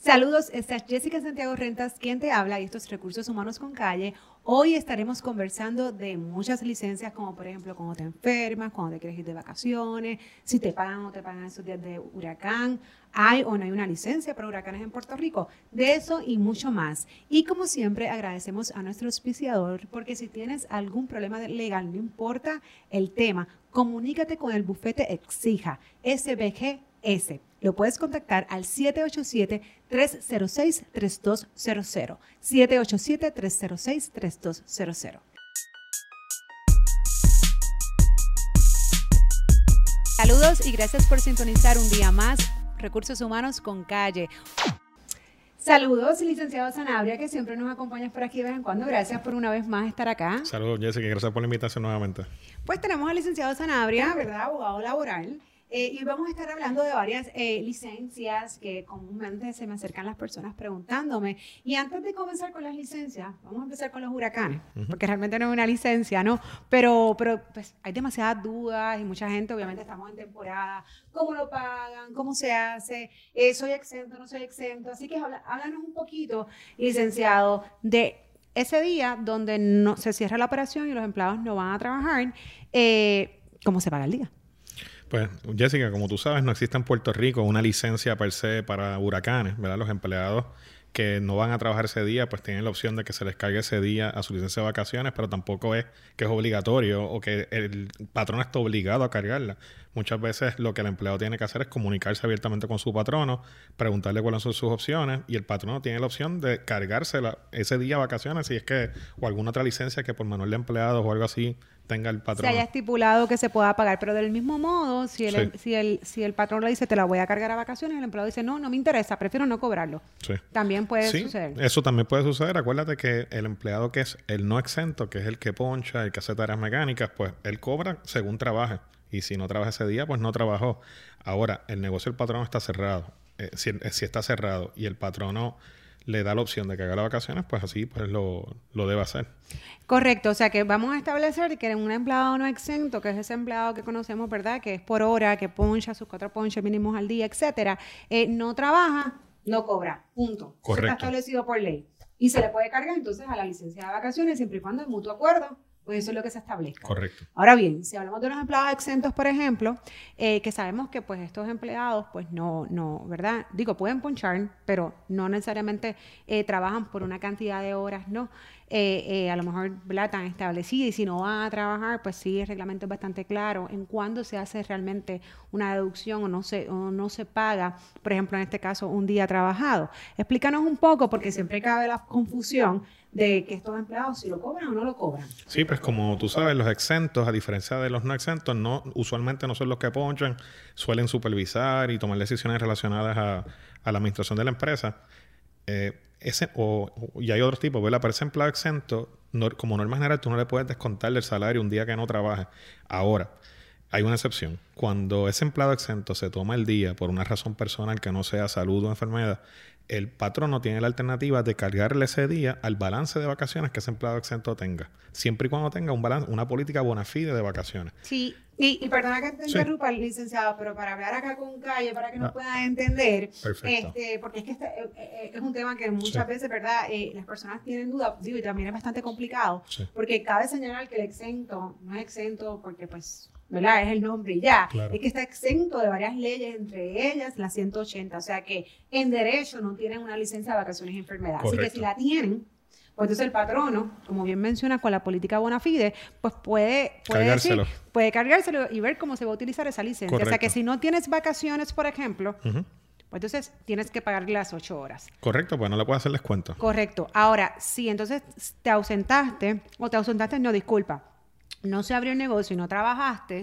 Saludos, esta es Jessica Santiago Rentas quien te habla y estos recursos humanos con calle. Hoy estaremos conversando de muchas licencias, como por ejemplo cuando te enfermas, cuando te quieres ir de vacaciones, si te pagan o te pagan esos días de huracán, hay o no hay una licencia para huracanes en Puerto Rico, de eso y mucho más. Y como siempre agradecemos a nuestro auspiciador porque si tienes algún problema legal, no importa el tema, comunícate con el bufete Exija, SBGS. Lo puedes contactar al 787-306-3200. 787-306-3200. Saludos y gracias por sintonizar un día más Recursos Humanos con Calle. Saludos, licenciado Sanabria, que siempre nos acompañas por aquí de vez en cuando. Gracias por una vez más estar acá. Saludos, Jessica, gracias por la invitación nuevamente. Pues tenemos al licenciado Sanabria, ¿verdad? Abogado laboral. Eh, y vamos a estar hablando de varias eh, licencias que comúnmente se me acercan las personas preguntándome. Y antes de comenzar con las licencias, vamos a empezar con los huracanes, porque realmente no es una licencia, ¿no? Pero, pero pues, hay demasiadas dudas y mucha gente, obviamente estamos en temporada, ¿cómo lo pagan? ¿Cómo se hace? Eh, ¿Soy exento? ¿No soy exento? Así que háblanos un poquito, licenciado, de ese día donde no, se cierra la operación y los empleados no van a trabajar, ¿cómo se paga el día? Pues, Jessica, como tú sabes, no existe en Puerto Rico una licencia per se para huracanes, ¿verdad? Los empleados que no van a trabajar ese día, pues tienen la opción de que se les cargue ese día a su licencia de vacaciones, pero tampoco es que es obligatorio o que el patrón está obligado a cargarla. Muchas veces lo que el empleado tiene que hacer es comunicarse abiertamente con su patrono, preguntarle cuáles son sus opciones y el patrono tiene la opción de cargársela ese día de vacaciones si es que o alguna otra licencia que por manual de empleados o algo así tenga el patrón. Se haya estipulado que se pueda pagar, pero del mismo modo, si el, si el, si el patrón le dice te la voy a cargar a vacaciones, el empleado dice no, no me interesa, prefiero no cobrarlo. Sí. También puede suceder. Eso también puede suceder. Acuérdate que el empleado que es el no exento, que es el que poncha, el que hace tareas mecánicas, pues él cobra según trabaje. Y si no trabaja ese día, pues no trabajó. Ahora, el negocio del patrón está cerrado. Eh, si, si está cerrado y el patrono le da la opción de que haga las vacaciones, pues así pues lo, debe hacer. Correcto, o sea que vamos a establecer que un empleado no exento, que es ese empleado que conocemos, ¿verdad? Que es por hora, que poncha sus cuatro ponches mínimos al día, etcétera, eh, no trabaja, no cobra, punto. Correcto. Eso está establecido por ley. Y se le puede cargar entonces a la licencia de vacaciones siempre y cuando hay mutuo acuerdo pues eso es lo que se establezca. Correcto. Ahora bien, si hablamos de los empleados exentos, por ejemplo, eh, que sabemos que pues estos empleados, pues no, no, ¿verdad? Digo, pueden ponchar, pero no necesariamente eh, trabajan por una cantidad de horas, ¿no? Eh, a lo mejor, ¿verdad? Tan establecida y si no van a trabajar, pues sí, el reglamento es bastante claro en cuándo se hace realmente una deducción o no se, o no se paga, por ejemplo, en este caso, un día trabajado. Explícanos un poco, porque siempre cabe la confusión de que estos empleados si lo cobran o no lo cobran. Sí, pues como tú sabes, los exentos, a diferencia de los no exentos, no usualmente no son los que ponchan, suelen supervisar y tomar decisiones relacionadas a, la administración de la empresa. Eh, ese, o, y hay otros tipos, ¿verdad? Para ese empleado exento, como norma general, tú no le puedes descontar del salario un día que no trabaje. Ahora, hay una excepción. Cuando ese empleado exento se toma el día por una razón personal que no sea salud o enfermedad, el patrono tiene la alternativa de cargarle ese día al balance de vacaciones que ese empleado exento tenga, siempre y cuando tenga un balance, una política bona fide de vacaciones. Sí, y, y perdona que te interrumpa, licenciado, pero para hablar acá con calle, para que nos ah. puedan entender, este, porque es que este, eh, eh, es un tema que muchas veces, ¿verdad? Eh, las personas tienen dudas, digo, y también es bastante complicado, porque cabe señalar que el exento no es exento porque pues ¿verdad? Es el nombre y ya. Es que está exento de varias leyes, entre ellas la 180. O sea que en derecho no tienen una licencia de vacaciones y enfermedad. Así que si la tienen, pues entonces el patrono, como bien menciona con la política bona fide, pues puede, puede cargárselo. puede cargárselo y ver cómo se va a utilizar esa licencia. O sea que si no tienes vacaciones, por ejemplo, Pues entonces tienes que pagar las ocho horas. Correcto, pues no le puedes hacer descuento. Correcto. Ahora, si entonces te ausentaste, o te ausentaste, no, disculpa, no se abrió el negocio y no trabajaste,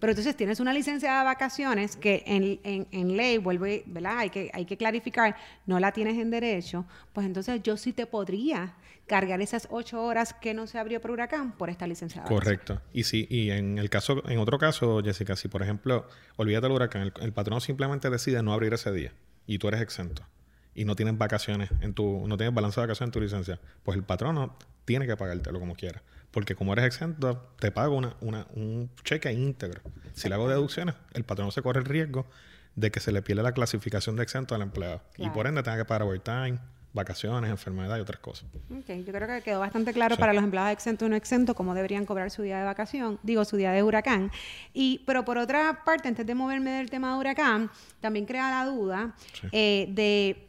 pero entonces tienes una licencia de vacaciones que en, en, ley, vuelve, ¿verdad? Hay que, hay que clarificar, no la tienes en derecho, pues entonces yo sí te podría cargar esas ocho horas que no se abrió por huracán por esta licencia de Correcto. Y sí, y en el caso, en otro caso, Jessica, si por ejemplo, olvídate del huracán, el, el patrón simplemente decide no abrir ese día y tú eres exento y no tienes vacaciones en tu, no tienes balance de vacaciones en tu licencia, pues el patrono tiene que pagártelo como quiera. Porque como eres exento, te pago una, una, un cheque íntegro. Si le hago deducciones, el patrono se corre el riesgo de que se le pierde la clasificación de exento al empleado. Y por ende tenga que pagar overtime, vacaciones, enfermedad y otras cosas. Ok, yo creo que quedó bastante claro para los empleados exentos y no exentos cómo deberían cobrar su día de vacación, digo, su día de huracán. Y, pero por otra parte, antes de moverme del tema de huracán, también crea la duda eh, de,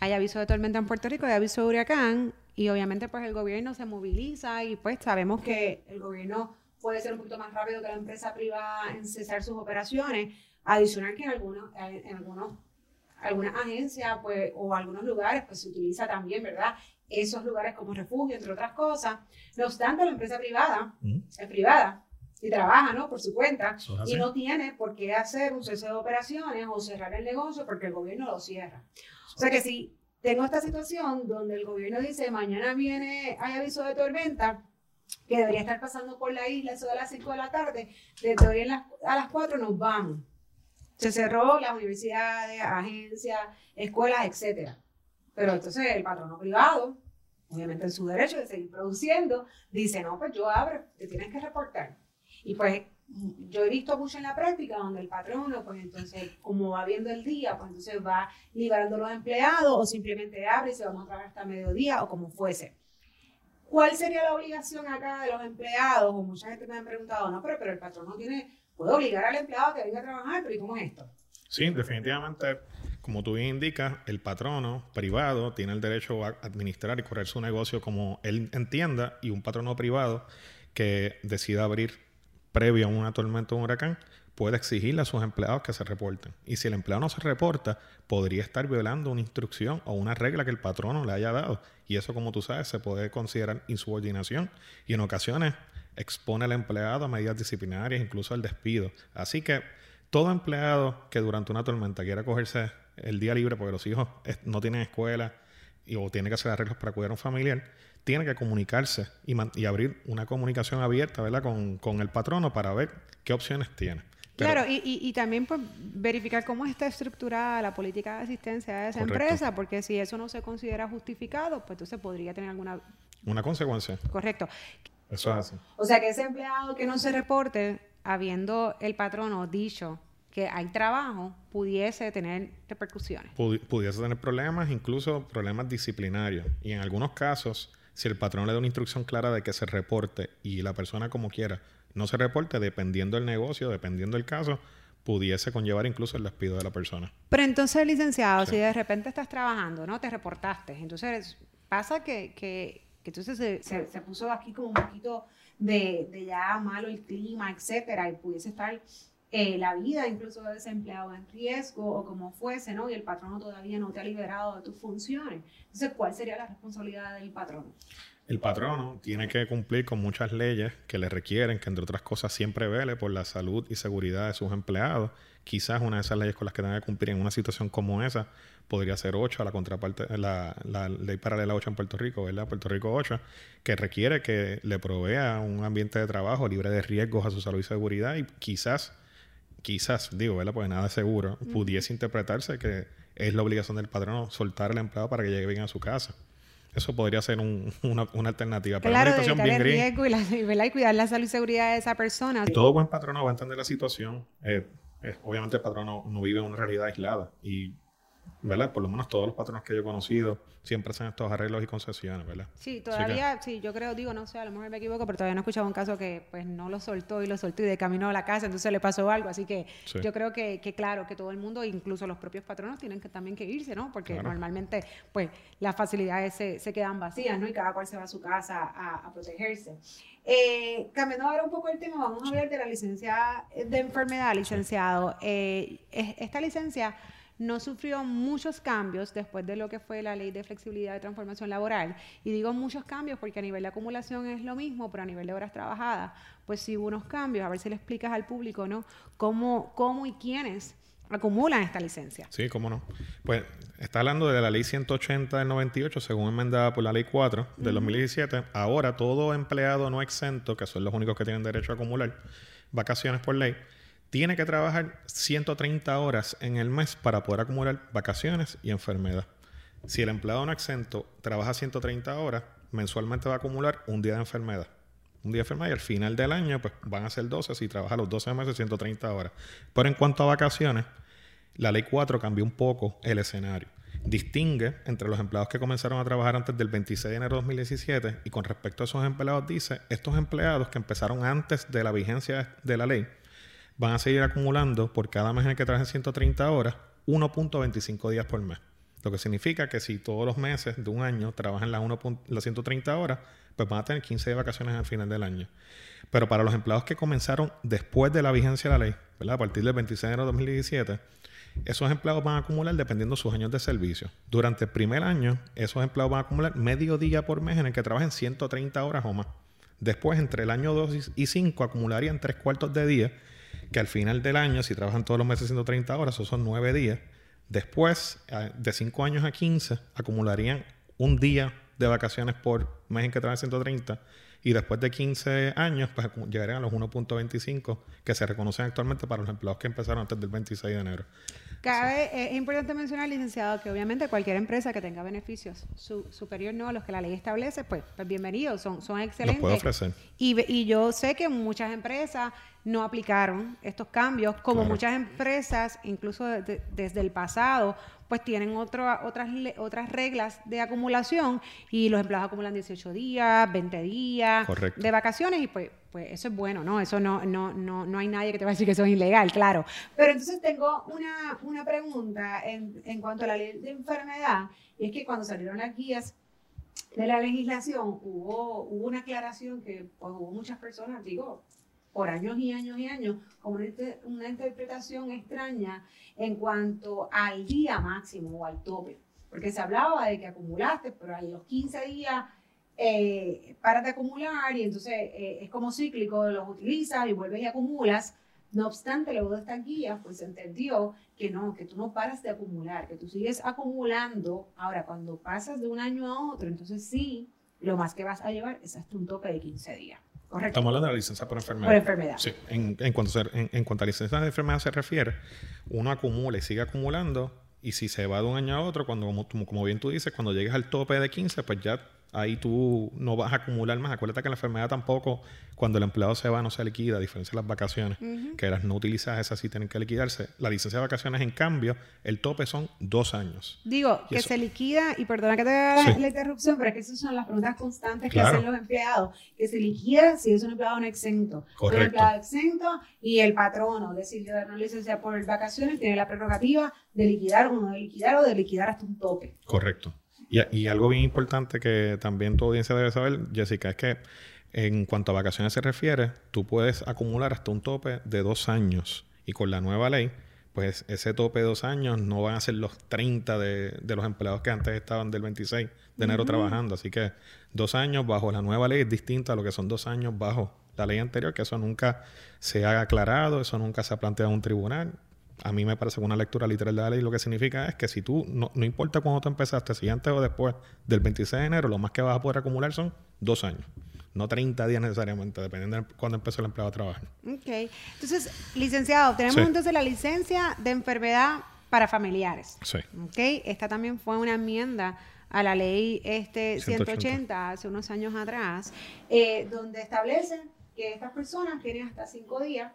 hay aviso de tormenta en Puerto Rico, hay aviso de huracán, y obviamente pues el gobierno se moviliza y pues sabemos que el gobierno puede ser un poquito más rápido que la empresa privada en cesar sus operaciones. Adicional que en algunos, en algunos algunas agencias pues, o algunos lugares pues se utiliza también, ¿verdad? Esos lugares como refugio, entre otras cosas. No obstante, la empresa privada es privada y trabaja, ¿no? Por su cuenta y no tiene por qué hacer un cese de operaciones o cerrar el negocio porque el gobierno lo cierra. O sea que si tengo esta situación donde el gobierno dice mañana viene, hay aviso de tormenta, que debería estar pasando por la isla, eso de las 5 de la tarde, desde hoy a las 4 nos vamos. Se cerró las universidades, agencias, escuelas, etc. Pero entonces el patrono privado, obviamente en su derecho de seguir produciendo, dice, no, pues yo abro, te tienes que reportar. Y pues yo he visto mucho en la práctica donde el patrono, pues entonces, como va viendo el día, pues entonces va liberando los empleados o simplemente abre y se va a trabajar hasta mediodía o como fuese. ¿Cuál sería la obligación acá de los empleados? O mucha gente me ha preguntado, no, pero, pero el patrono tiene, puede obligar al empleado a que venga a trabajar, pero ¿y cómo es esto? Sí, definitivamente, como tú bien indicas, el patrono privado tiene el derecho a administrar y correr su negocio como él entienda y un patrono privado que decida abrir previo a una tormenta o un huracán puede exigirle a sus empleados que se reporten. Y si el empleado no se reporta, podría estar violando una instrucción o una regla que el patrono le haya dado. Y eso, como tú sabes, se puede considerar insubordinación y en ocasiones expone al empleado a medidas disciplinarias, incluso al despido. Así que todo empleado que durante una tormenta quiera cogerse el día libre porque los hijos no tienen escuela y, o tiene que hacer arreglos para cuidar a un familiar, tiene que comunicarse y, y abrir una comunicación abierta ¿verdad? Con, con el patrono para ver qué opciones tiene claro, y, y, también pues, verificar cómo está estructurada la política de asistencia de esa empresa, porque si eso no se considera justificado, pues entonces podría tener alguna... Una consecuencia. Correcto. Eso es así. O sea, que ese empleado que no se reporte, habiendo el patrono dicho que hay trabajo, pudiese tener repercusiones. pudiese tener problemas, incluso problemas disciplinarios. Y en algunos casos, si el patrón le da una instrucción clara de que se reporte y la persona como quiera no se reporte, dependiendo del negocio, dependiendo del caso, pudiese conllevar incluso el despido de la persona. Pero entonces, licenciado, si de repente estás trabajando, ¿no? Te reportaste, entonces pasa que, que, que entonces se, se, puso aquí como un poquito de, de, ya malo el clima, etcétera, y pudiese estar eh, la vida incluso de ese empleado en riesgo o como fuese, ¿no? Y el patrono todavía no te ha liberado de tus funciones. Entonces, ¿cuál sería la responsabilidad del patrono? El patrono tiene que cumplir con muchas leyes que le requieren que, entre otras cosas, siempre vele por la salud y seguridad de sus empleados. Quizás una de esas leyes con las que tenga que cumplir en una situación como esa podría ser 8, la contraparte, la, la ley paralela 8 en Puerto Rico, ¿verdad? Puerto Rico 8, que requiere que le provea un ambiente de trabajo libre de riesgos a su salud y seguridad y quizás, quizás, digo, ¿verdad? Pues nada seguro, pudiese interpretarse que es la obligación del patrono soltar al empleado para que llegue bien a su casa. Eso podría ser una, una, alternativa. Pero claro, una situación bien riesgo y, la, y, cuidar la salud y seguridad de esa persona. Todo buen patrono va a entender la situación. Eh, eh, obviamente el patrono no vive en una realidad aislada y ¿verdad? Por lo menos todos los patronos que yo he conocido siempre hacen estos arreglos y concesiones, ¿verdad? Sí, todavía, sí, yo creo, digo, no sé, a lo mejor me equivoco, pero todavía no he escuchado un caso que pues no lo soltó y lo soltó y de camino a la casa, entonces le pasó algo, así que yo creo que, que, claro, que todo el mundo, incluso los propios patronos, tienen que también que irse, ¿no? Porque normalmente, pues, las facilidades se, se, quedan vacías, ¿no? Y cada cual se va a su casa a, a protegerse. Eh, cambiando ahora un poco el tema, vamos a hablar de la licencia de enfermedad, licenciado. Eh, esta licencia no sufrió muchos cambios después de lo que fue la ley de flexibilidad y transformación laboral. Y digo muchos cambios porque a nivel de acumulación es lo mismo, pero a nivel de horas trabajadas, pues sí hubo unos cambios. A ver si le explicas al público, ¿no? Cómo, cómo y quiénes acumulan esta licencia. Sí, cómo no. Pues está hablando de la ley 180 del 98, según enmendada por la ley 4 del 2017. Ahora todo empleado no exento, que son los únicos que tienen derecho a acumular vacaciones por ley, tiene que trabajar 130 horas en el mes para poder acumular vacaciones y enfermedad. Si el empleado no exento trabaja 130 horas, mensualmente va a acumular un día de enfermedad. Un día de enfermedad y al final del año pues van a ser 12 si trabaja los 12 meses 130 horas. Pero en cuanto a vacaciones, La ley 4 cambió un poco el escenario. Distingue entre los empleados que comenzaron a trabajar antes del 26 de enero de 2017 y con respecto a esos empleados dice, estos empleados que empezaron antes de la vigencia de la ley van a seguir acumulando por cada mes en el que trabajen 130 horas 1.25 días por mes. Lo que significa que si todos los meses de un año trabajan las, las 130 horas, pues van a tener 15 de vacaciones al final del año. Pero para los empleados que comenzaron después de la vigencia de la ley, a partir del 26 de enero de 2017, esos empleados van a acumular dependiendo de sus años de servicio. Durante el primer año, esos empleados van a acumular medio día por mes en el que trabajen 130 horas o más. Después, entre el año 2 y 5, acumularían tres cuartos de día, que al final del año, si trabajan todos los meses 130 horas, esos son nueve días. Después, de 5 años a 15, acumularían un día de vacaciones por mes en que trabajan 130 y después de 15 años pues llegarían a los 1.25 que se reconocen actualmente para los empleados que empezaron antes del 26 de enero. Cabe, eh, es importante mencionar, licenciado, que obviamente cualquier empresa que tenga beneficios superior no a los que la ley establece, pues, pues bienvenidos, son, son excelentes. Los puede ofrecer. Y, y yo sé que muchas empresas no aplicaron estos cambios, como muchas empresas, incluso desde el pasado, pues tienen otras, otras reglas de acumulación y los empleados acumulan 18 días, 20 días de vacaciones y pues, pues eso es bueno, ¿no? Eso no, no, no, no hay nadie que te va a decir que eso es ilegal, claro. Pero entonces tengo una, una pregunta en, en cuanto a la ley de enfermedad y es que cuando salieron las guías de la legislación hubo, hubo una aclaración que pues, hubo muchas personas, digo, por años y años y años como una, interpretación extraña en cuanto al día máximo o al tope. Porque se hablaba de que acumulaste, pero a los 15 días eh, de acumular y entonces eh, es como cíclico, los utilizas y vuelves y acumulas. No obstante, luego de estas guías, pues se entendió que no, que tú no paras de acumular, que tú sigues acumulando. Ahora, cuando pasas de un año a otro, entonces sí, lo más que vas a llevar es hasta un tope de 15 días. Estamos hablando de la licencia por enfermedad. Por enfermedad. Sí. En, en, cuanto en, cuanto a licencia de enfermedad se refiere, uno acumula y sigue acumulando. Y si se va de un año a otro, cuando como, como bien tú dices, cuando llegues al tope de 15, pues ya ahí tú no vas a acumular más. Acuérdate que la enfermedad tampoco, cuando el empleado se va, no se liquida, a diferencia de las vacaciones, que las no utilizadas, esas sí tienen que liquidarse. La licencia de vacaciones, en cambio, el tope son dos años. Digo, que se liquida, y perdona que te haga la interrupción, pero es que esas son las preguntas constantes que hacen los empleados, que se liquida si es un empleado no exento. Correcto. Un empleado exento y el patrono decidió dar una licencia por vacaciones, tiene la prerrogativa de liquidar o no de liquidar o de liquidar hasta un tope. Correcto. Y, algo bien importante que también tu audiencia debe saber, Jessica, es que en cuanto a vacaciones se refiere, tú puedes acumular hasta un tope de dos años. Y con la nueva ley, pues ese tope de dos años no van a ser los 30 de, los empleados que antes estaban del 26 de enero trabajando. Así que dos años bajo la nueva ley es distinto a lo que son dos años bajo la ley anterior, que eso nunca se ha aclarado, eso nunca se ha planteado en un tribunal a mí me parece que una lectura literal de la ley lo que significa es que si tú, no, importa cuándo tú empezaste, si antes o después del 26 de enero, lo más que vas a poder acumular son dos años. No 30 días necesariamente, dependiendo de cuándo empezó el empleado a trabajar. Ok. Entonces, licenciado, tenemos entonces la licencia de enfermedad para familiares. Sí. Ok. Esta también fue una enmienda a la ley este 180, hace unos años atrás, eh, donde establecen que estas personas tienen hasta cinco días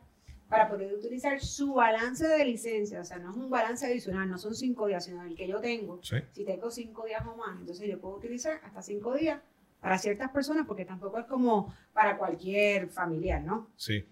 para poder utilizar su balance de licencia. O sea, no es un balance adicional, no son cinco días, sino el que yo tengo. Si tengo cinco días o más, entonces yo puedo utilizar hasta cinco días para ciertas personas, porque tampoco es como para cualquier familiar, ¿no? Sí.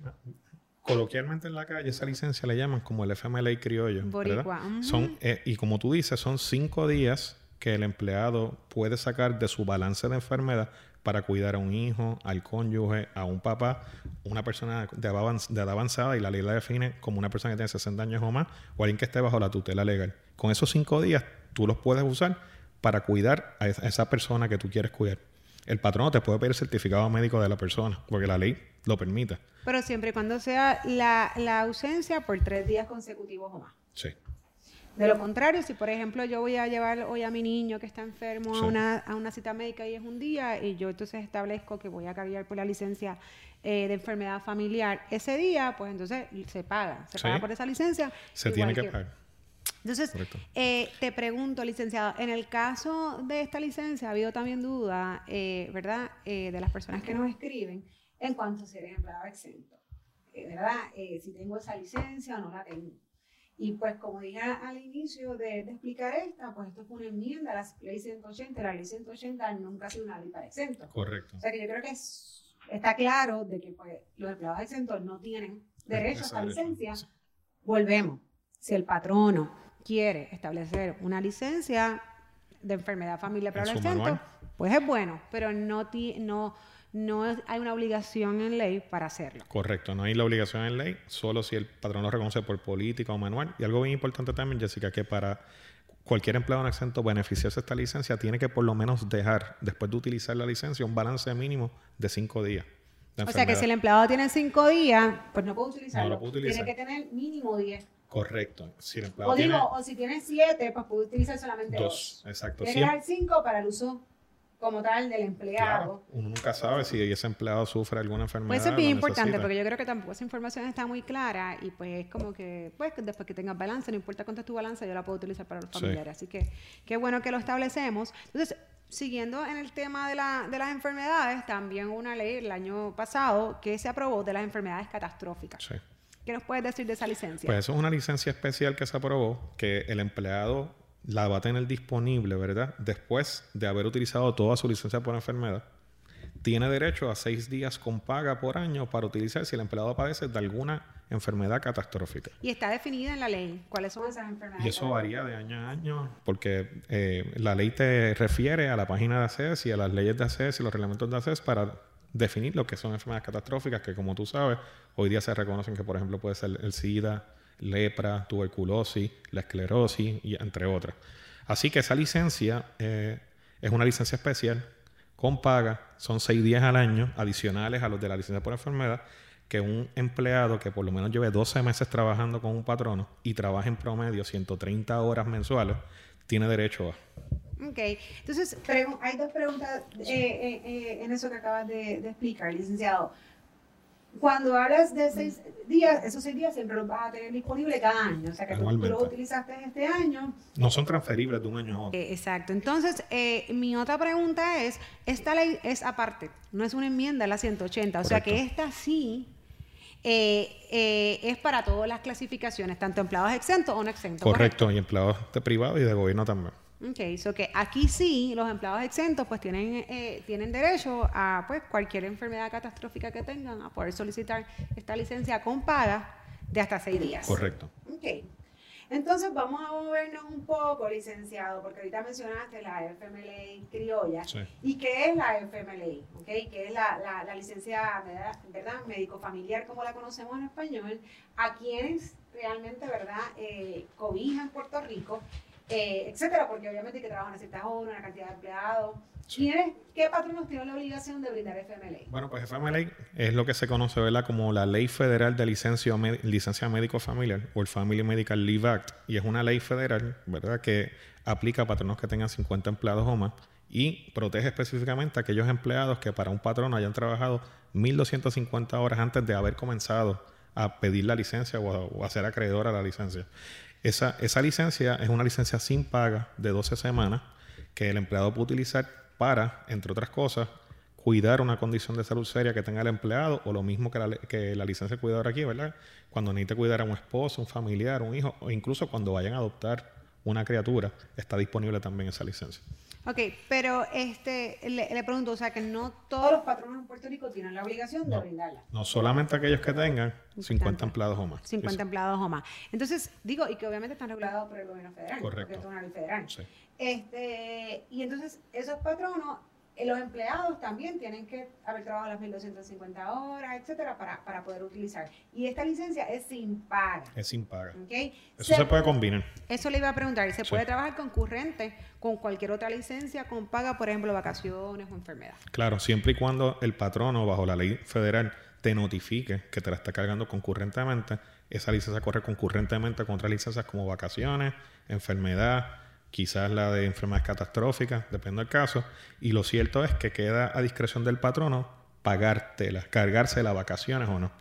Coloquialmente en la calle esa licencia le llaman como el FMLA criollo. Boricua. Son, eh, y como tú dices, son cinco días que el empleado puede sacar de su balance de enfermedad para cuidar a un hijo, al cónyuge, a un papá, una persona de edad avanzada y la ley la define como una persona que tiene 60 años o más o alguien que esté bajo la tutela legal. Con esos cinco días tú los puedes usar para cuidar a esa persona que tú quieres cuidar. El patrono te puede pedir el certificado médico de la persona porque la ley lo permite. Pero siempre y cuando sea la, la ausencia por tres días consecutivos o más. Sí. De lo contrario, si por ejemplo yo voy a llevar hoy a mi niño que está enfermo a, una, a una cita médica y es un día y yo entonces establezco que voy a cargar por la licencia eh, de enfermedad familiar ese día, pues entonces se paga, se paga por esa licencia. Se tiene que, pagar. Entonces, eh, te pregunto, licenciado, en el caso de esta licencia ha habido también duda, eh, ¿verdad?, de las personas que nos escriben en cuanto a ser empleado exento. ¿Verdad? si tengo esa licencia o no la tengo. Y pues como dije al inicio de, explicar esta, pues esto fue una enmienda a la ley 180. La ley 180 nunca ha sido una ley para exentos. Correcto. O sea que yo creo que está claro de que pues, los empleados exentos no tienen derecho a esta licencia. Volvemos. Si el patrono quiere establecer una licencia de enfermedad familiar para los exentos, pues es bueno, pero no, no no hay una obligación en ley para hacerlo. Correcto, no hay la obligación en ley, solo si el patrón lo reconoce por política o manual. Y algo bien importante también, Jessica, que para cualquier empleado en exento beneficiarse de esta licencia, tiene que por lo menos dejar, después de utilizar la licencia, un balance mínimo de cinco días. O sea que si el empleado tiene cinco días, pues no puede utilizarlo. No lo puede utilizar. Tiene que tener mínimo diez. Correcto. Si el empleado o digo, o si tiene siete, pues puede utilizar solamente dos. dos. Exacto. Tiene que dar cinco para el uso como tal del empleado. uno nunca sabe si ese empleado sufre alguna enfermedad. Pues eso es bien importante porque yo creo que tampoco esa información está muy clara y pues es como que pues después que tengas balance, no importa cuánto es tu balance, yo la puedo utilizar para los familiares. Así que qué bueno que lo establecemos. Entonces, siguiendo en el tema de, la, de las enfermedades, también una ley el año pasado que se aprobó de las enfermedades catastróficas. Sí. ¿Qué nos puedes decir de esa licencia? Pues eso es una licencia especial que se aprobó, que el empleado la va a tener disponible, ¿verdad? Después de haber utilizado toda su licencia por enfermedad, tiene derecho a seis días con paga por año para utilizar si el empleado padece de alguna enfermedad catastrófica. Y está definida en la ley. ¿Cuáles son esas enfermedades? Y eso varía de año a año porque eh, la ley te refiere a la página de ACES y a las leyes de ACES y los reglamentos de ACES para definir lo que son enfermedades catastróficas que como tú sabes, hoy día se reconocen que por ejemplo puede ser el SIDA, lepra, tuberculosis, la esclerosis y entre otras. Así que esa licencia eh, es una licencia especial con paga, son seis días al año adicionales a los de la licencia por enfermedad, que un empleado que por lo menos lleve 12 meses trabajando con un patrono y trabaje en promedio 130 horas mensuales, tiene derecho a. Ok, entonces hay dos preguntas eh, eh, en eso que acabas de explicar, licenciado. Cuando hablas de seis días, esos seis días siempre los vas a tener disponible cada año. O sea, que tú, lo utilizaste en este año. No son transferibles de un año a otro. Eh, exacto. Entonces, eh, mi otra pregunta es, esta ley es aparte, no es una enmienda a la 180. O sea, que esta sí eh, es para todas las clasificaciones, tanto empleados exentos o no exentos. Correcto, y empleados de privado y de gobierno también. Ok, so que aquí sí los empleados exentos pues tienen, eh, tienen derecho a pues cualquier enfermedad catastrófica que tengan a poder solicitar esta licencia con paga de hasta seis días. Correcto. Ok. Entonces vamos a movernos un poco, licenciado, porque ahorita mencionaste la FMLA criolla. Sí. ¿Y qué es la FMLA? Okay? ¿Qué es la, la, licencia ¿verdad? médico familiar como la conocemos en español? A quienes realmente, ¿verdad? Eh, cobijan Puerto Rico eh, etcétera, porque obviamente hay que trabajar en ciertas horas, una cantidad de empleados. ¿Qué patronos tienen la obligación de brindar FMLA? Bueno, pues FMLA es lo que se conoce ¿verdad? como la Ley Federal de Licencia, Licencia Médico Familiar o el Family Medical Leave Act. Y es una ley federal ¿verdad? que aplica a patronos que tengan 50 empleados o más y protege específicamente a aquellos empleados que para un patrono hayan trabajado 1.250 horas antes de haber comenzado a pedir la licencia o a, o a ser acreedor a la licencia. Esa, esa licencia es una licencia sin paga de 12 semanas que el empleado puede utilizar para, entre otras cosas, cuidar una condición de salud seria que tenga el empleado o lo mismo que la, que la licencia de cuidador aquí, ¿verdad? Cuando necesite cuidar a un esposo, un familiar, un hijo o incluso cuando vayan a adoptar una criatura, está disponible también esa licencia. Ok, pero este, le, pregunto, o sea, que no todos los patronos en Puerto Rico tienen la obligación de brindarla. No solamente aquellos que tengan 50 empleados o más. 50 empleados o más. Entonces, digo, y que obviamente están regulados por el gobierno federal. Correcto. Porque es una ley federal. Sí. Este, y entonces, esos patronos los empleados también tienen que haber trabajado las 1.250 horas, etcétera, para, para, poder utilizar. Y esta licencia es sin paga. Es sin paga. Eso se, puede combinar. Eso le iba a preguntar. ¿Se puede trabajar concurrente con cualquier otra licencia con paga, por ejemplo, vacaciones o enfermedad? Claro, siempre y cuando el patrono, bajo la ley federal, te notifique que te la está cargando concurrentemente, esa licencia corre concurrentemente con otras licencias como vacaciones, enfermedad quizás la de enfermedades catastróficas, depende del caso. Y lo cierto es que queda a discreción del patrono pagártela, cargarse las vacaciones o no.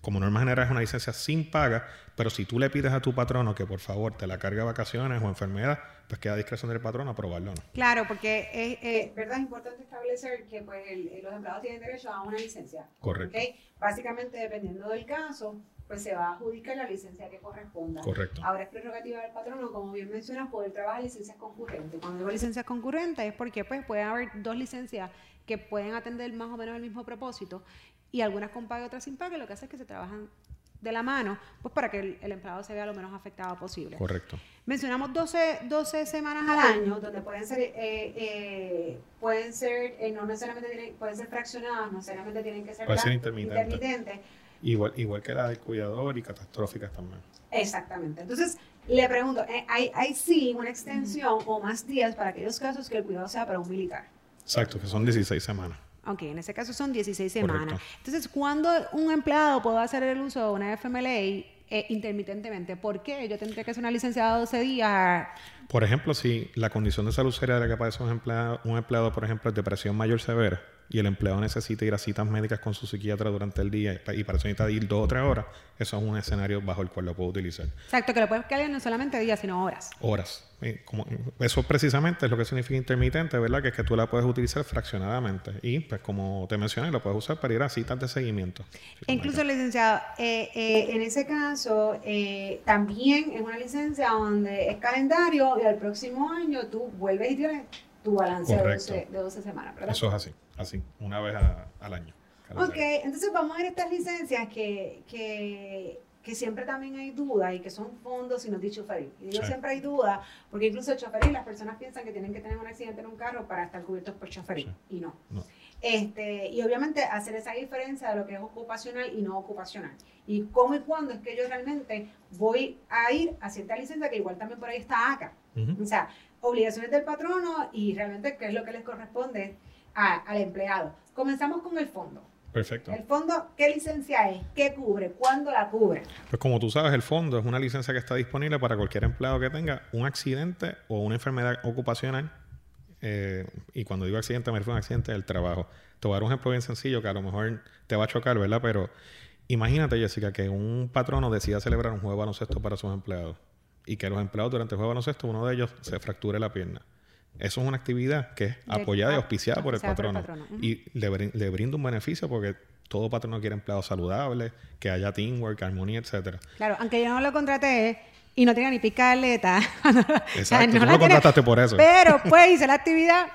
Como norma general es una licencia sin paga, pero si tú le pides a tu patrono que por favor te la cargue vacaciones o enfermedad, pues queda a discreción del patrono aprobarlo o no. Claro, porque es, verdad, es importante establecer que pues, los empleados tienen derecho a una licencia. Correcto. Básicamente, dependiendo del caso, pues se va a adjudicar la licencia que corresponda. Correcto. Ahora es prerrogativa del patrono, como bien mencionas, poder trabajar licencias concurrentes. Cuando digo licencias concurrentes es porque pues puede haber dos licencias que pueden atender más o menos el mismo propósito y algunas con pago y otras sin pago, lo que hace es que se trabajan de la mano, pues para que el, empleado se vea lo menos afectado posible. Correcto. Mencionamos 12, 12 semanas al año, donde pueden ser, eh, eh, pueden ser, eh, no necesariamente tienen, pueden ser fraccionadas, no necesariamente tienen que ser, ser intermitentes. Igual, igual que la del cuidador y catastróficas también. Exactamente. Entonces, le pregunto, ¿hay, hay sí una extensión o más días para aquellos casos que el cuidado sea para un militar? Exacto, que son 16 semanas. Ok, en ese caso son 16 semanas. Entonces, ¿cuándo un empleado puede hacer el uso de una FMLA eh, intermitentemente? ¿Por qué? Yo tendría que ser una licenciada de 12 días. Por ejemplo, si la condición de salud seria de la que padece un empleado, un empleado, por ejemplo, es depresión mayor severa, y el empleado necesita ir a citas médicas con su psiquiatra durante el día y para eso necesita ir dos o tres horas, eso es un escenario bajo el cual lo puedo utilizar. Exacto, que lo puedes cambiar no solamente días, sino horas. Horas. Como, eso precisamente es lo que significa intermitente, ¿verdad? Que es que tú la puedes utilizar fraccionadamente. Y, pues, como te mencioné, lo puedes usar para ir a citas de seguimiento. incluso, licenciado, eh, eh, en ese caso, eh, también es una licencia donde es calendario y al próximo año tú vuelves y tienes tu balance de 12, semanas, ¿verdad? Eso es así, así, una vez al año. Ok, entonces vamos a ver estas licencias que, que, que, siempre también hay dudas y que son fondos y no de choferil. Y digo siempre hay dudas porque incluso el choferil, las personas piensan que tienen que tener un accidente en un carro para estar cubiertos por choferil y no. Este, y obviamente hacer esa diferencia de lo que es ocupacional y no ocupacional. Y cómo y cuándo es que yo realmente voy a ir a cierta licencia que igual también por ahí está acá. O sea, obligaciones del patrono y realmente qué es lo que les corresponde al empleado. Comenzamos con el fondo. Perfecto. El fondo, ¿qué licencia es? ¿Qué cubre? ¿Cuándo la cubre? Pues como tú sabes, el fondo es una licencia que está disponible para cualquier empleado que tenga un accidente o una enfermedad ocupacional. Eh, y cuando digo accidente, me refiero a un accidente del trabajo. Te voy a dar un ejemplo bien sencillo que a lo mejor te va a chocar, ¿verdad? Pero imagínate, Jessica, que un patrono decida celebrar un juego de baloncesto para sus empleados y que los empleados durante el juego de baloncesto, uno de ellos se fracture la pierna. Eso es una actividad que es apoyada y auspiciada por el patrono. Y le, le, brinda un beneficio porque todo patrono quiere empleados saludables, que haya teamwork, armonía, etcétera. Claro, aunque yo no lo contraté y no tenga ni picaleta. Exacto, no, lo contrataste por eso. Pero pues hice la actividad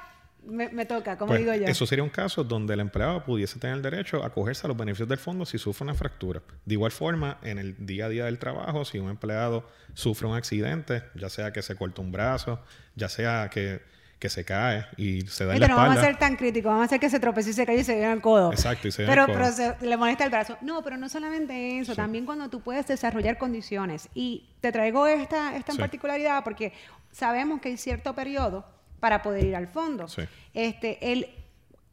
me, toca, como pues, digo yo. Eso sería un caso donde el empleado pudiese tener el derecho a acogerse a los beneficios del fondo si sufre una fractura. De igual forma, en el día a día del trabajo, si un empleado sufre un accidente, ya sea que se corta un brazo, ya sea que, se cae y se da en la no vamos a ser tan críticos, vamos a hacer que se tropece y se cae y se vea el codo. Exacto, y se pero, el codo. Pero le molesta el brazo. No, pero no solamente eso, también cuando tú puedes desarrollar condiciones. Y te traigo esta, esta particularidad porque sabemos que hay cierto periodo para poder ir al fondo. Este, el,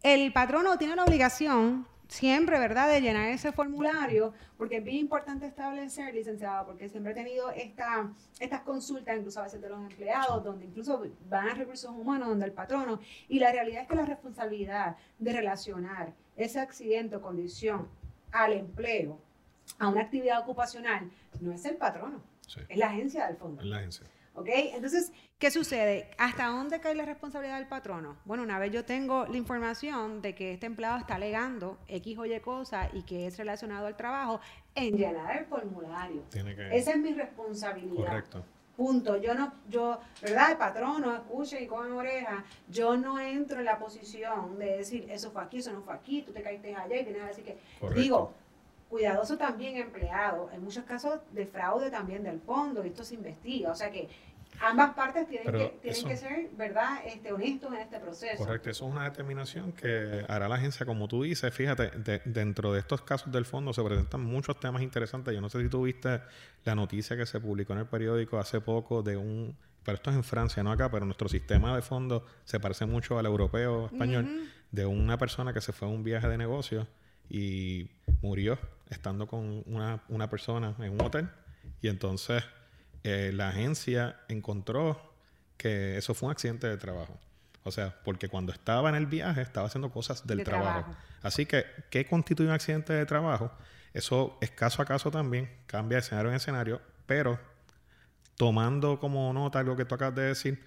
el patrono tiene la obligación siempre, ¿verdad?, de llenar ese formulario, porque es bien importante establecer, licenciado, porque siempre he tenido esta, estas consultas, incluso a veces de los empleados, donde incluso van a recursos humanos, donde el patrono, y la realidad es que la responsabilidad de relacionar ese accidente o condición al empleo, a una actividad ocupacional, no es el patrono, es la agencia del fondo. Es la agencia. ¿Ok? Entonces, ¿qué sucede? ¿Hasta dónde cae la responsabilidad del patrono? Bueno, una vez yo tengo la información de que este empleado está alegando X o Y cosa y que es relacionado al trabajo, en llenar el formulario. Esa es mi responsabilidad. Correcto. Punto. Yo no, yo, ¿verdad? El patrono escuche y come oreja. Yo no entro en la posición de decir, eso fue aquí, eso no fue aquí, tú te caíste allá y tienes que decir que. Digo, cuidadoso también empleado. En muchos casos de fraude también del fondo, esto se investiga. O sea que ambas partes tienen, que, tienen que ser, ¿verdad?, este, honestos en este proceso. Correcto, eso es una determinación que hará la agencia, como tú dices. Fíjate, dentro de estos casos del fondo se presentan muchos temas interesantes. Yo no sé si tú viste la noticia que se publicó en el periódico hace poco de un... Pero esto es en Francia, no acá, pero nuestro sistema de fondo se parece mucho al europeo español, de una persona que se fue a un viaje de negocio y murió estando con una, una persona en un hotel. Y entonces eh, la agencia encontró que eso fue un accidente de trabajo. O sea, porque cuando estaba en el viaje estaba haciendo cosas del trabajo. Así que, ¿qué constituye un accidente de trabajo? Eso es caso a caso también, cambia de escenario en escenario, pero tomando como nota lo que tú acabas de decir,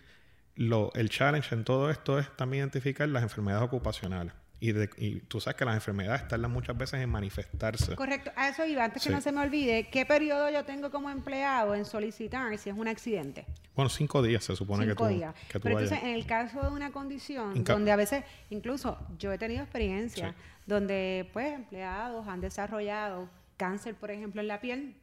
lo, el challenge en todo esto es también identificar las enfermedades ocupacionales. Y, y, tú sabes que las enfermedades tardan muchas veces en manifestarse. Correcto. A eso iba, antes que no se me olvide, ¿qué periodo yo tengo como empleado en solicitar si es un accidente? Bueno, cinco días se supone que tú, días. Que Pero entonces, en el caso de una condición donde a veces, incluso yo he tenido experiencia donde pues empleados han desarrollado cáncer, por ejemplo, en la piel,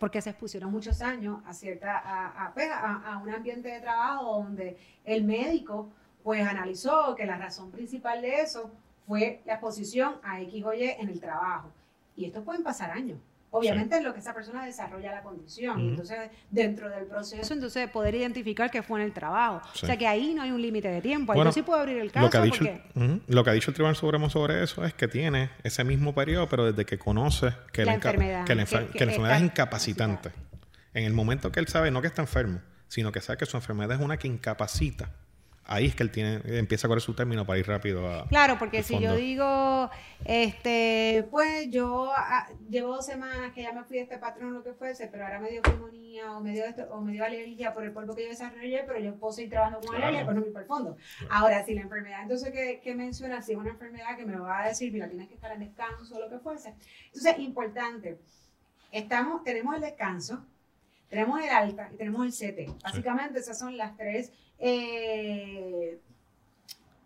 porque se expusieron muchos años a cierta a, pues, a, a, un ambiente de trabajo donde el médico pues analizó que la razón principal de eso fue la exposición a X o Y en el trabajo. Y esto pueden pasar años. Obviamente en lo que esa persona desarrolla la condición. Entonces, dentro del proceso, entonces poder identificar que fue en el trabajo. O sea que ahí no hay un límite de tiempo. Ahí sí puedo abrir el caso. Lo que, ha dicho, lo que ha dicho el Tribunal Supremo sobre eso es que tiene ese mismo periodo, pero desde que conoce que la, enfermedad, que la, enfermedad es incapacitante. En el momento que él sabe, no que está enfermo, sino que sabe que su enfermedad es una que incapacita ahí es que él tiene, empieza a correr su término para ir rápido a. Claro, porque si yo digo, este, pues yo ah, llevo dos semanas que ya me fui de este patrón, lo que fuese, pero ahora me dio pulmonía o me dio, esto, o me dio alergia por el polvo que yo desarrollé, pero yo puedo seguir trabajando con alergia, pues no me para el fondo. Ahora, si la enfermedad, entonces, que, que menciona, si es una enfermedad que me va a decir, mira, tienes que estar en descanso o lo que fuese. Entonces, importante, estamos, tenemos el descanso, tenemos el alta y tenemos el CT. Básicamente, esas son las tres eh,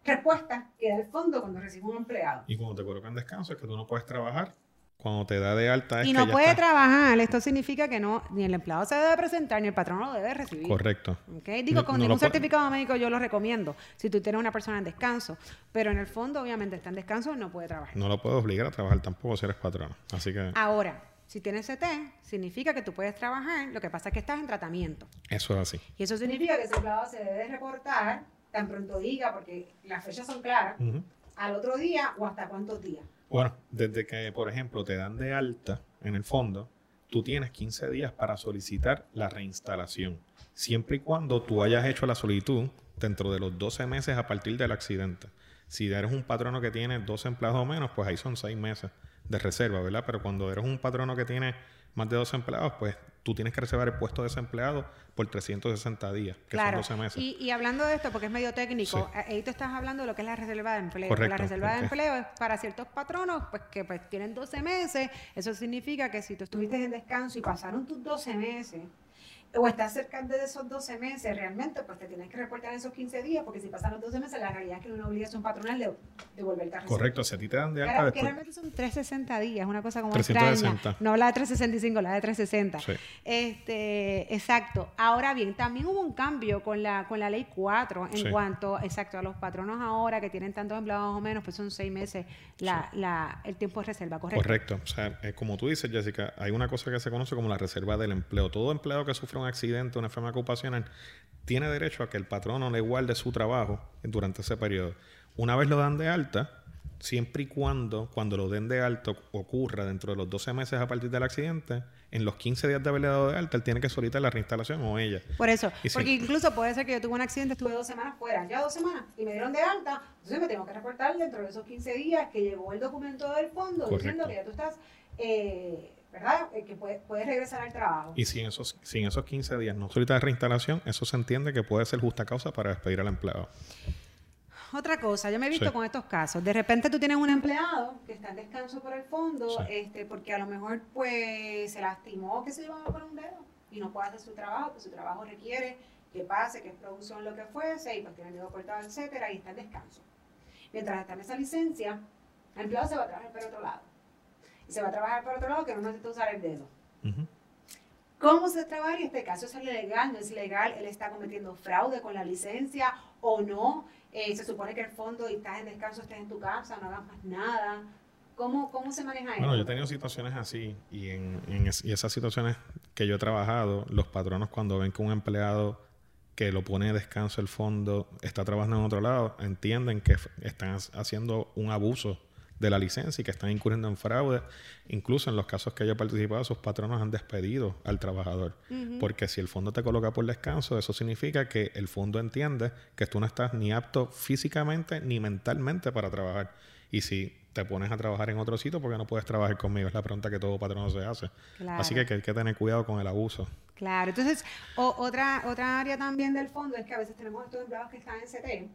respuesta que da el fondo cuando recibe un empleado. Y cuando te colocan descanso es que tú no puedes trabajar. Cuando te da de alta es y no puede trabajar. Esto significa que no ni el empleado se debe presentar ni el patrón lo debe recibir. Correcto. Digo, con ningún certificado médico yo lo recomiendo. Si tú tienes una persona en descanso, pero en el fondo obviamente está en descanso no puede trabajar. No lo puedes obligar a trabajar tampoco si eres patrón. Así que. Ahora, si tienes CT, significa que tú puedes trabajar, lo que pasa es que estás en tratamiento. Eso es así. Y eso significa que ese empleado se debe reportar tan pronto diga, porque las fechas son claras, al otro día o hasta cuántos días. Bueno, desde que, por ejemplo, te dan de alta en el fondo, tú tienes 15 días para solicitar la reinstalación, siempre y cuando tú hayas hecho la solicitud dentro de los 12 meses a partir del accidente. Si eres un patrono que tiene 12 empleados o menos, pues ahí son 6 meses de reserva, ¿verdad? Pero cuando eres un patrono que tiene más de dos empleados, pues tú tienes que reservar el puesto de desempleado por 360 días, que son 12 meses. Y, y, hablando de esto, porque es medio técnico, eh, ahí tú estás hablando de lo que es la reserva de empleo. Correcto, la reserva de empleo es para ciertos patronos pues que pues, tienen 12 meses. Eso significa que si tú estuviste en descanso y pasaron tus 12 meses, o estás cerca de esos 12 meses, realmente, pues te tienes que reportar esos 15 días, porque si pasan los 12 meses, la realidad es que es una obligación patronal de devolver el carro. Correcto, si a ti te dan de alta después. Que realmente son 360 días, una cosa como 360. extraña. No la de 365, la de 360. Este, exacto. Ahora bien, también hubo un cambio con la, con la ley 4 en cuanto, exacto, a los patronos ahora que tienen tantos empleados o menos, pues son 6 meses la, la, el tiempo de reserva, ¿correcto? Correcto. O sea, eh, como tú dices, Jessica, hay una cosa que se conoce como la reserva del empleo. Todo empleado que sufre un accidente, una enfermedad ocupacional, tiene derecho a que el patrono le guarde su trabajo durante ese periodo. Una vez lo dan de alta, siempre y cuando, cuando lo den de alta, ocurra dentro de los 12 meses a partir del accidente, en los 15 días de haberle dado de alta, él tiene que solicitar la reinstalación o ella. Por eso, porque incluso puede ser que yo tuve un accidente, estuve dos semanas fuera, ya dos semanas, y me dieron de alta, entonces me tengo que reportar dentro de esos 15 días que llegó el documento del fondo diciendo que ya tú estás... Eh, ¿verdad? Eh, que puedes regresar al trabajo. Y si en, esos, si en esos 15 días no solicita reinstalación, eso se entiende que puede ser justa causa para despedir al empleado. Otra cosa, yo me he visto con estos casos. De repente tú tienes un empleado que está en descanso por el fondo, este, porque a lo mejor pues se lastimó, que se llevaba por un dedo y no puede hacer su trabajo, que su trabajo requiere que pase, que es producción, lo que fuese, y pues tiene el dedo cortado, etcétera, y está en descanso. Mientras está en esa licencia, el empleado se va a trabajar por otro lado se va a trabajar por otro lado que no necesita usar el dedo. ¿Cómo se trabaja? En este caso es legal, no es legal, él está cometiendo fraude con la licencia o no. Eh, se supone que el fondo y estás en descanso, estés en tu casa, no hagas más nada. ¿Cómo, cómo se maneja eso? Bueno, yo he tenido situaciones así y en, en y esas situaciones que yo he trabajado, los patronos cuando ven que un empleado que lo pone en descanso el fondo está trabajando en otro lado, entienden que están haciendo un abuso de la licencia y que están incurriendo en fraude. Incluso en los casos que haya participado, sus patronos han despedido al trabajador. Porque si el fondo te coloca por descanso, eso significa que el fondo entiende que tú no estás ni apto físicamente ni mentalmente para trabajar. Y si te pones a trabajar en otro sitio, porque no puedes trabajar conmigo? Es la pregunta que todo patrono se hace. Así que, hay que tener cuidado con el abuso. Claro, entonces otra, otra área también del fondo es que a veces tenemos estos empleados que están en CT,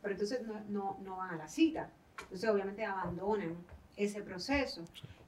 pero entonces no, no, no van a la cita. Entonces, obviamente, abandonan ese proceso.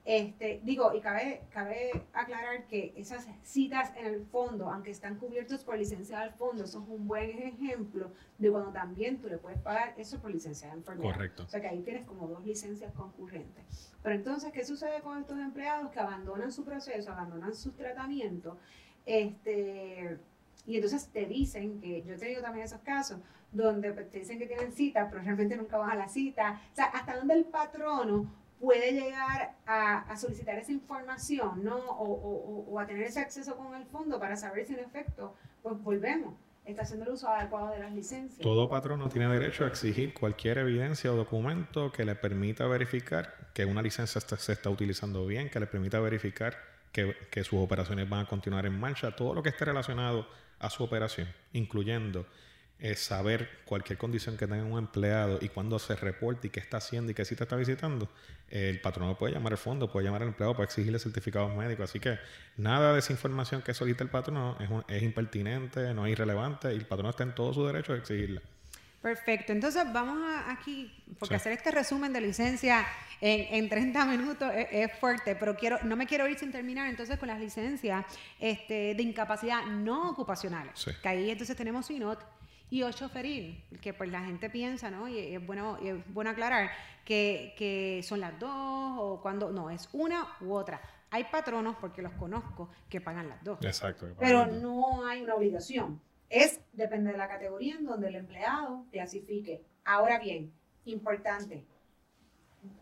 Este, digo, y cabe, cabe aclarar que esas citas en el fondo, aunque están cubiertos por licencia del fondo, son un buen ejemplo de cuando también tú le puedes pagar eso por licencia de enfermedad. Correcto. O sea que ahí tienes como dos licencias concurrentes. Pero entonces, ¿qué sucede con estos empleados que abandonan su proceso, abandonan su tratamiento? Este, y entonces te dicen que, yo he tenido también esos casos, donde pues, te dicen que tienen cita, pero realmente nunca van a la cita. O sea, hasta donde el patrono puede llegar a, solicitar esa información, ¿no? O, a tener ese acceso con el fondo para saber si en efecto, pues volvemos, está haciendo el uso adecuado de las licencias. Todo patrono tiene derecho a exigir cualquier evidencia o documento que le permita verificar que una licencia se está utilizando bien, que le permita verificar que, que sus operaciones van a continuar en marcha, todo lo que esté relacionado a su operación, incluyendo es saber cualquier condición que tenga un empleado y cuando se reporte y qué está haciendo y qué te está visitando, el patrono puede llamar al fondo, puede llamar al empleado para exigirle certificados médicos. Así que nada de esa información que solicita el patrono es, es impertinente, no es irrelevante y el patrono está en todo su derecho de exigirla. Perfecto. Entonces vamos a aquí, porque hacer este resumen de licencia en, en 30 minutos es, fuerte, pero quiero, no me quiero ir sin terminar entonces con las licencias este, de incapacidad no ocupacional. Que ahí entonces tenemos SINOT y o choferil, que pues la gente piensa, ¿no? Y es bueno, es bueno aclarar que, que son las dos o cuando, no, es una u otra. Hay patronos, porque los conozco, que pagan las dos. Exacto. Pero no hay una obligación. Es, depende de la categoría en donde el empleado clasifique. Ahora bien, importante,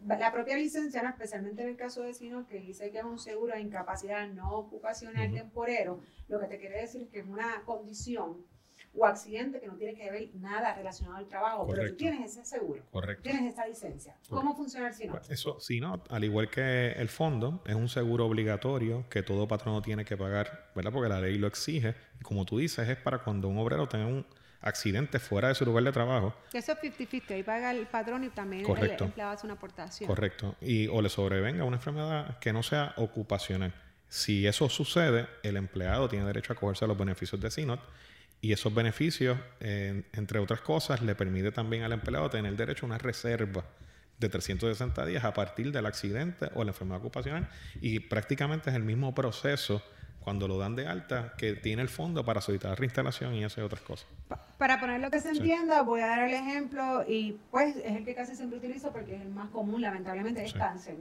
la propia licencia, especialmente en el caso de Sino, que dice que es un seguro de incapacidad no ocupacional temporero, lo que te quiere decir es que es una condición o accidente que no tiene que ver nada relacionado al trabajo, pero tú tienes ese seguro, Correcto. tienes esta licencia. ¿Cómo funciona el SINOT? Eso, SINOT, al igual que el fondo, es un seguro obligatorio que todo patrono tiene que pagar, ¿verdad? Porque la ley lo exige. Y como tú dices, es para cuando un obrero tenga un accidente fuera de su lugar de trabajo. Eso es 50-50, ahí paga el patrón y también el empleado hace una aportación. Correcto. Y o le sobrevenga una enfermedad que no sea ocupacional. Si eso sucede, el empleado tiene derecho a cogerse los beneficios de SINOT y esos beneficios, entre otras cosas, le permite también al empleado tener derecho a una reserva de 360 días a partir del accidente o la enfermedad ocupacional. Y prácticamente es el mismo proceso cuando lo dan de alta, que tiene el fondo para solicitar reinstalación y hacer otras cosas. para poner lo que se entienda, voy a dar el ejemplo y pues es el que casi siempre utilizo porque es el más común, lamentablemente, es cáncer.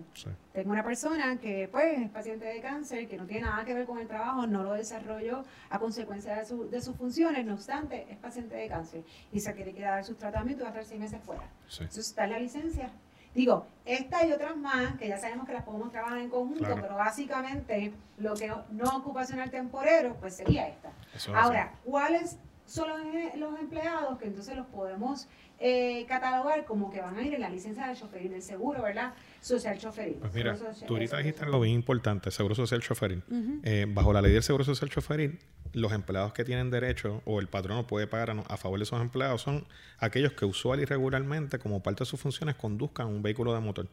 Tengo una persona que pues es paciente de cáncer, que no tiene nada que ver con el trabajo, no lo desarrolló a consecuencia de, su, de sus funciones, no obstante, es paciente de cáncer y se quiere quedar sus tratamientos y va a estar seis meses fuera. Entonces está la licencia Digo, esta y otras más, que ya sabemos que las podemos trabajar en conjunto, pero básicamente lo que no ocupacional temporero, pues sería esta. Ahora, ¿cuáles son los, empleados que entonces los podemos eh, catalogar como que van a ir en la licencia de choferil del seguro, ¿verdad? Social choferil. Pues mira, tú ahorita dijiste algo bien importante, seguro social choferil. Eh, bajo la ley del seguro social choferil, los empleados que tienen derecho o el patrono puede pagar a, favor de esos empleados son aquellos que usual y regularmente, como parte de sus funciones, conduzcan un vehículo de motor.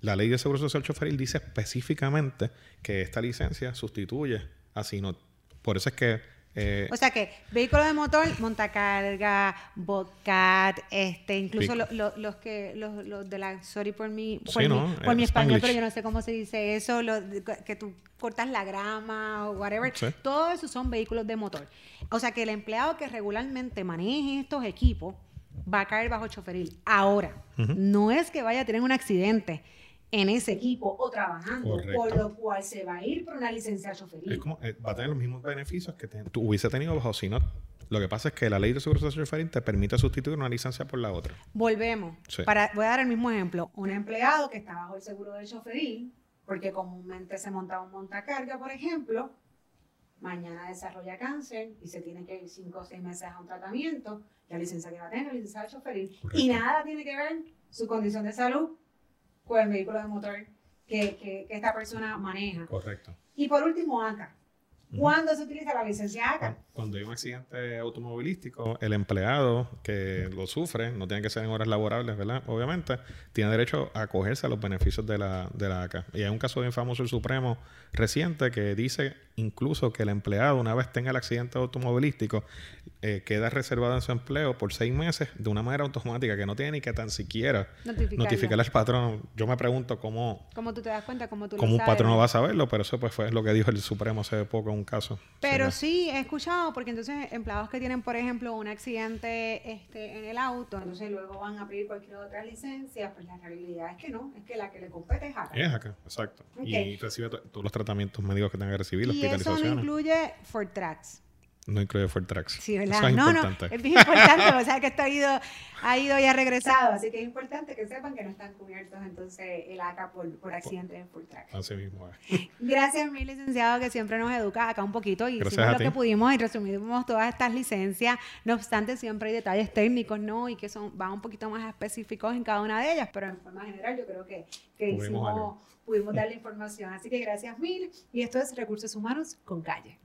La ley de seguro social choferil dice específicamente que esta licencia sustituye a no Por eso es que eh, o sea que vehículo de motor, montacarga, Bobcat, este, incluso los que los, de la sorry por mi por, mi, por mi, español, pero yo no sé cómo se dice eso, que tú cortas la grama o whatever, todo eso son vehículos de motor. O sea que el empleado que regularmente maneje estos equipos va a caer bajo choferil. Ahora, no es que vaya a tener un accidente en ese equipo o trabajando, por lo cual se va a ir por una licencia de Es como, eh, va a tener los mismos beneficios que tú hubiese tenido bajo SINOT. Lo que pasa es que la ley de seguro social choferil te permite sustituir una licencia por la otra. Volvemos. Para, voy a dar el mismo ejemplo. Un empleado que está bajo el seguro del choferil, porque comúnmente se monta un montacarga, por ejemplo, mañana desarrolla cáncer y se tiene que ir cinco o seis meses a un tratamiento, la licencia que va a tener, la licencia de choferil, y nada tiene que ver su condición de salud con el vehículo de motor que, que, esta persona maneja. Correcto. Y por último, ACA. ¿Cuándo se utiliza la licencia ACA? Cuando hay un accidente automovilístico, el empleado que lo sufre, no tiene que ser en horas laborables, ¿verdad? Obviamente, tiene derecho a acogerse a los beneficios de la, de la ACA. Y hay un caso bien famoso el Supremo reciente que dice incluso que el empleado, una vez tenga el accidente automovilístico, eh, queda reservado en su empleo por seis meses de una manera automática que no tiene ni que tan siquiera notificar al patrón. Yo me pregunto cómo... ¿Cómo tú te das cuenta? ¿Cómo tú ¿Cómo un patrón no va a saberlo? Pero eso pues fue lo que dijo el Supremo hace poco en un caso. Pero sí, he escuchado, porque entonces empleados que tienen, por ejemplo, un accidente este, en el auto, entonces luego van a pedir cualquier otra licencia, pues la realidad es que no, es que la que le compete es acá. Es acá, exacto. Y recibe todos los tratamientos médicos que tenga que recibir, y eso no incluye Fortrax. No incluye Fortrax. Sí, ¿verdad? Eso es no, importante. no, es bien importante, o sea que esto ha ido, ha ido y ha regresado, así que es importante que sepan que no están cubiertos entonces el ACA por, por accidentes en Fortrax. Así mismo Gracias, mi licenciado, que siempre nos educa acá un poquito y hicimos lo que pudimos y resumimos todas estas licencias. No obstante, siempre hay detalles técnicos, ¿no? Y que son van un poquito más específicos en cada una de ellas, pero en forma general yo creo que, que hicimos, pudimos dar la información. Así que gracias mil y esto es Recursos Humanos con Calle.